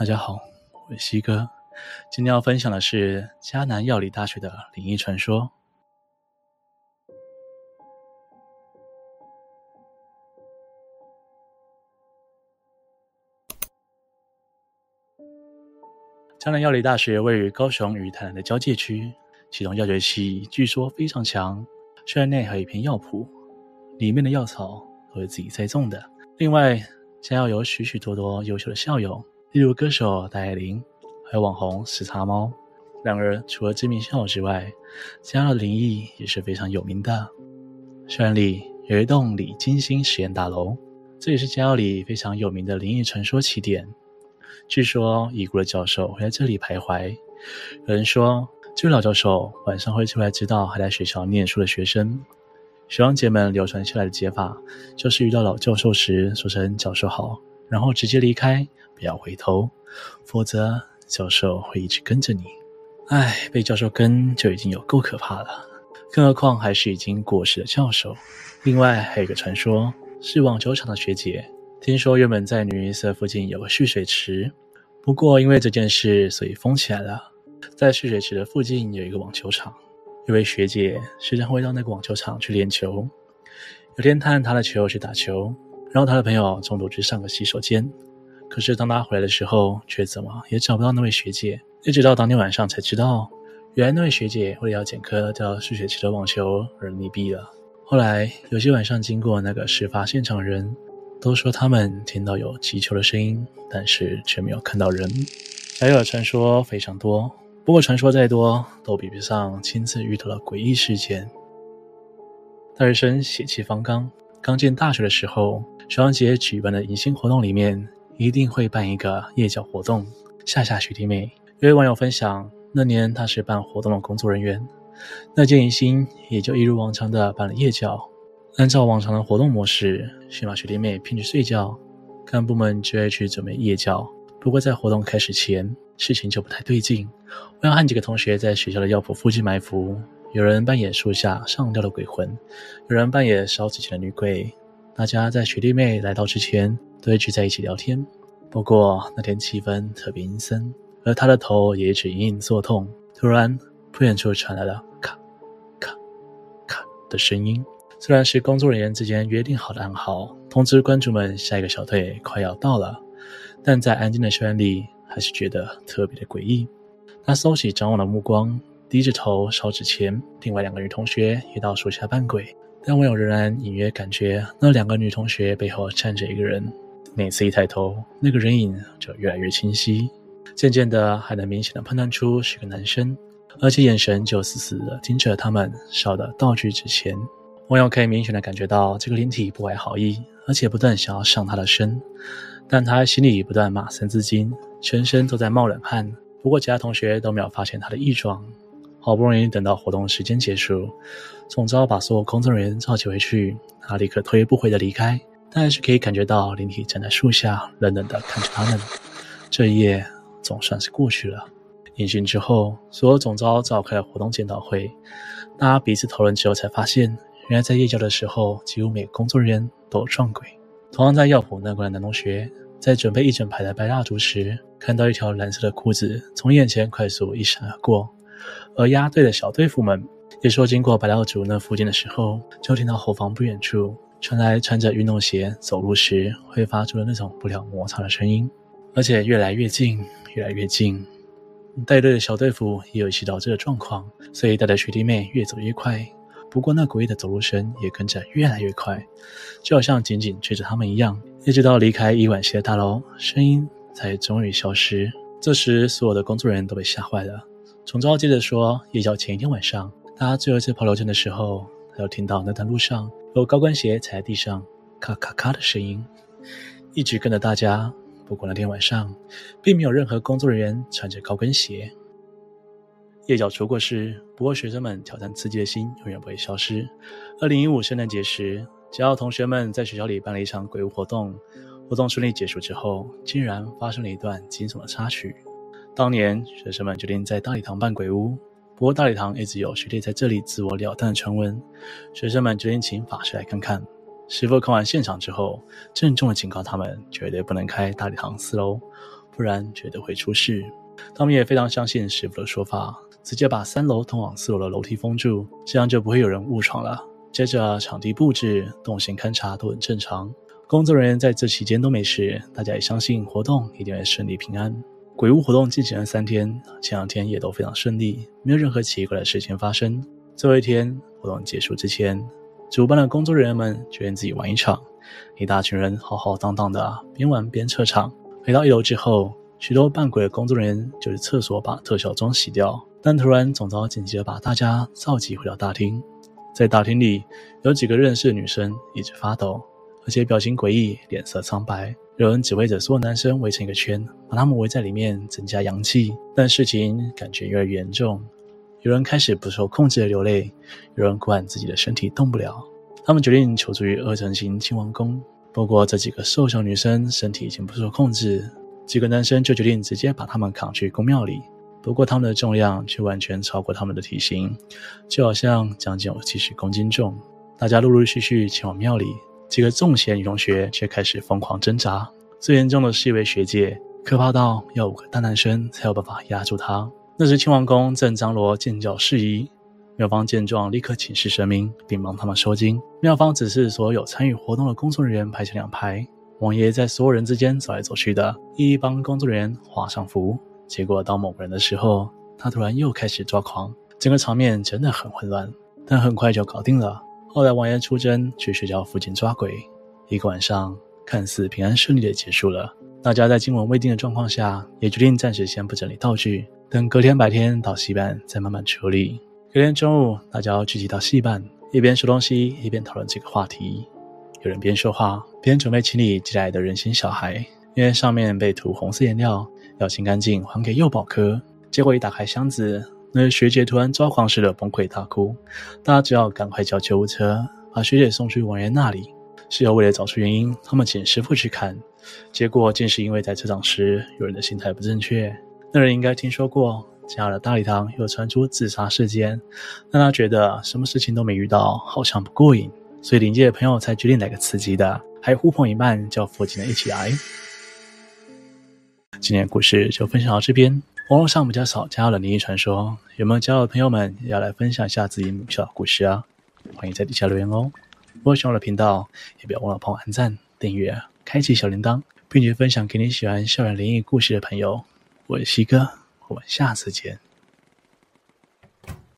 大家好，我是西哥。今天要分享的是迦南药理大学的灵异传说。迦南药理大学位于高雄与台南的交界区，其中药学系据说非常强，校内还有一片药圃，里面的药草都是自己栽种的。另外，将要有许许多多优秀的校友。例如歌手戴爱玲，还有网红时差猫。然而，除了知名校友之外，嘉药的灵异也是非常有名的。校园里有一栋李金星实验大楼，这也是嘉药里非常有名的灵异传说起点。据说已故的教授会在这里徘徊。有人说，这位老教授晚上会出来指导还在学校念书的学生。学长姐们流传下来的解法，就是遇到老教授时说声“教授好”，然后直接离开。不要回头，否则教授会一直跟着你。唉，被教授跟就已经有够可怕了，更何况还是已经过世的教授。另外还有一个传说，是网球场的学姐，听说原本在女一社附近有个蓄水池，不过因为这件事，所以封起来了。在蓄水池的附近有一个网球场，一位学姐时常会到那个网球场去练球。有天，她和她的球去打球，然后他的朋友中途去上个洗手间。可是当他回来的时候，却怎么也找不到那位学姐。一直到当天晚上才知道，原来那位学姐为了要捡颗掉蓄水池的网球而溺毙了。后来有些晚上经过那个事发现场的人，都说他们听到有击球的声音，但是却没有看到人。还有的传说非常多，不过传说再多，都比不上亲自遇到的诡异事件。大学生血气方刚，刚进大学的时候，学长姐举办的迎新活动里面。一定会办一个夜教活动，吓吓学弟妹。有位网友分享，那年他是办活动的工作人员，那届迎新也就一如往常的办了夜教。按照往常的活动模式，先把学弟妹骗去睡觉，干部们就会去准备夜教。不过在活动开始前，事情就不太对劲。我要和几个同学在学校的药铺附近埋伏，有人扮演树下上吊的鬼魂，有人扮演烧纸钱的女鬼。大家在学弟妹来到之前，都会聚在一起聊天，不过那天气氛特别阴森，而他的头也一直隐隐作痛。突然，不远处传来了咔咔咔的声音。虽然是工作人员之间约定好的暗号，通知观众们下一个小队快要到了，但在安静的校园里，还是觉得特别的诡异。他收起张望的目光，低着头烧纸钱。另外两个女同学也到树下扮鬼。但网友仍然隐约感觉那两个女同学背后站着一个人。每次一抬头，那个人影就越来越清晰，渐渐的还能明显的判断出是个男生，而且眼神就死死的盯着他们烧的道具纸钱。网友可以明显的感觉到这个灵体不怀好意，而且不断想要上他的身，但他心里不断骂三字经，全身都在冒冷汗。不过其他同学都没有发现他的异状。好不容易等到活动时间结束，总召把所有工作人员召集回去，他立刻头也不回的离开，但还是可以感觉到灵体站在树下，冷冷的看着他们。这一夜总算是过去了。迎新之后，所有总召召开了活动检讨会，大家彼此讨论之后才发现，原来在夜校的时候，几乎每个工作人员都有撞鬼。同样在药铺那关的男同学，在准备一整排的白蜡烛时，看到一条蓝色的裤子从眼前快速一闪而过。而押队的小队辅们也说，经过白蜡烛那附近的时候，就听到后方不远处传来穿着运动鞋走路时会发出的那种不良摩擦的声音，而且越来越近，越来越近。带队的小队服也有意识到这个状况，所以带着学弟妹越走越快。不过那诡异的走路声也跟着越来越快，就好像紧紧追着他们一样。一直到离开医管系的大楼，声音才终于消失。这时，所有的工作人员都被吓坏了。总召接着说，夜教前一天晚上，大家最后一次跑流程的时候，他又听到那段路上有高跟鞋踩在地上咔咔咔的声音，一直跟着大家。不过那天晚上，并没有任何工作人员穿着高跟鞋。夜教出过事，不过学生们挑战刺激的心永远不会消失。二零一五圣诞节时，只要同学们在学校里办了一场鬼屋活动，活动顺利结束之后，竟然发生了一段惊悚的插曲。当年学生们决定在大礼堂办鬼屋，不过大礼堂一直有学弟在这里自我了断的传闻。学生们决定请法师来看看。师傅看完现场之后，郑重的警告他们绝对不能开大礼堂四楼，不然绝对会出事。他们也非常相信师傅的说法，直接把三楼通往四楼的楼梯封住，这样就不会有人误闯了。接着，场地布置、动线勘察都很正常，工作人员在这期间都没事，大家也相信活动一定会顺利平安。鬼屋活动进行了三天，前两天也都非常顺利，没有任何奇怪的事情发生。最后一天活动结束之前，主办的工作人员们决定自己玩一场，一大群人浩浩荡荡的边玩边撤场。回到一楼之后，许多扮鬼的工作人员就去厕所把特效妆洗掉，但突然总召紧急的把大家召集回到大厅。在大厅里，有几个认识的女生一直发抖，而且表情诡异，脸色苍白。有人指挥着所有男生围成一个圈，把他们围在里面，增加阳气。但事情感觉越来越严重，有人开始不受控制的流泪，有人哭喊自己的身体动不了。他们决定求助于二层型亲王宫。不过这几个瘦小女生身体已经不受控制，几个男生就决定直接把他们扛去宫庙里。不过他们的重量却完全超过他们的体型，就好像将近有七十公斤重。大家陆陆续续前往庙里，几个中邪女同学却开始疯狂挣扎。最严重的是一位学姐，可怕到要五个大男生才有办法压住她。那时亲王宫正张罗建醮事宜，妙方见状立刻请示神明，并帮他们收惊。庙方指示所有参与活动的工作人员排成两排，王爷在所有人之间走来走去的，一一帮工作人员画上符。结果到某个人的时候，他突然又开始抓狂，整个场面真的很混乱，但很快就搞定了。后来王爷出征去学校附近抓鬼，一个晚上看似平安顺利的结束了。大家在惊魂未定的状况下，也决定暂时先不整理道具，等隔天白天到戏班再慢慢处理。隔天中午，大家聚集到戏班，一边收东西一边讨论这个话题。有人边说话边准备清理寄来的人形小孩，因为上面被涂红色颜料。要清干净，还给幼保科。结果一打开箱子，那学姐突然抓狂似的崩溃大哭。大家只好赶快叫救护车，把学姐送去王爷那里。事后为了找出原因，他们请师傅去看，结果竟是因为在撤场时有人的心态不正确。那人应该听说过加了大礼堂又传出自杀事件，让他觉得什么事情都没遇到，好像不过瘾，所以灵界的朋友才决定来个刺激的，还呼朋引伴叫附近的一起来。今天的故事就分享到这边。网络上比较少加入了灵异传说，有没有加入的朋友们要来分享一下自己母校的故事啊？欢迎在底下留言哦。如果喜欢我的频道，也不要忘了帮我按赞、订阅、开启小铃铛，并且分享给你喜欢校园灵异故事的朋友。我是西哥，我们下次见。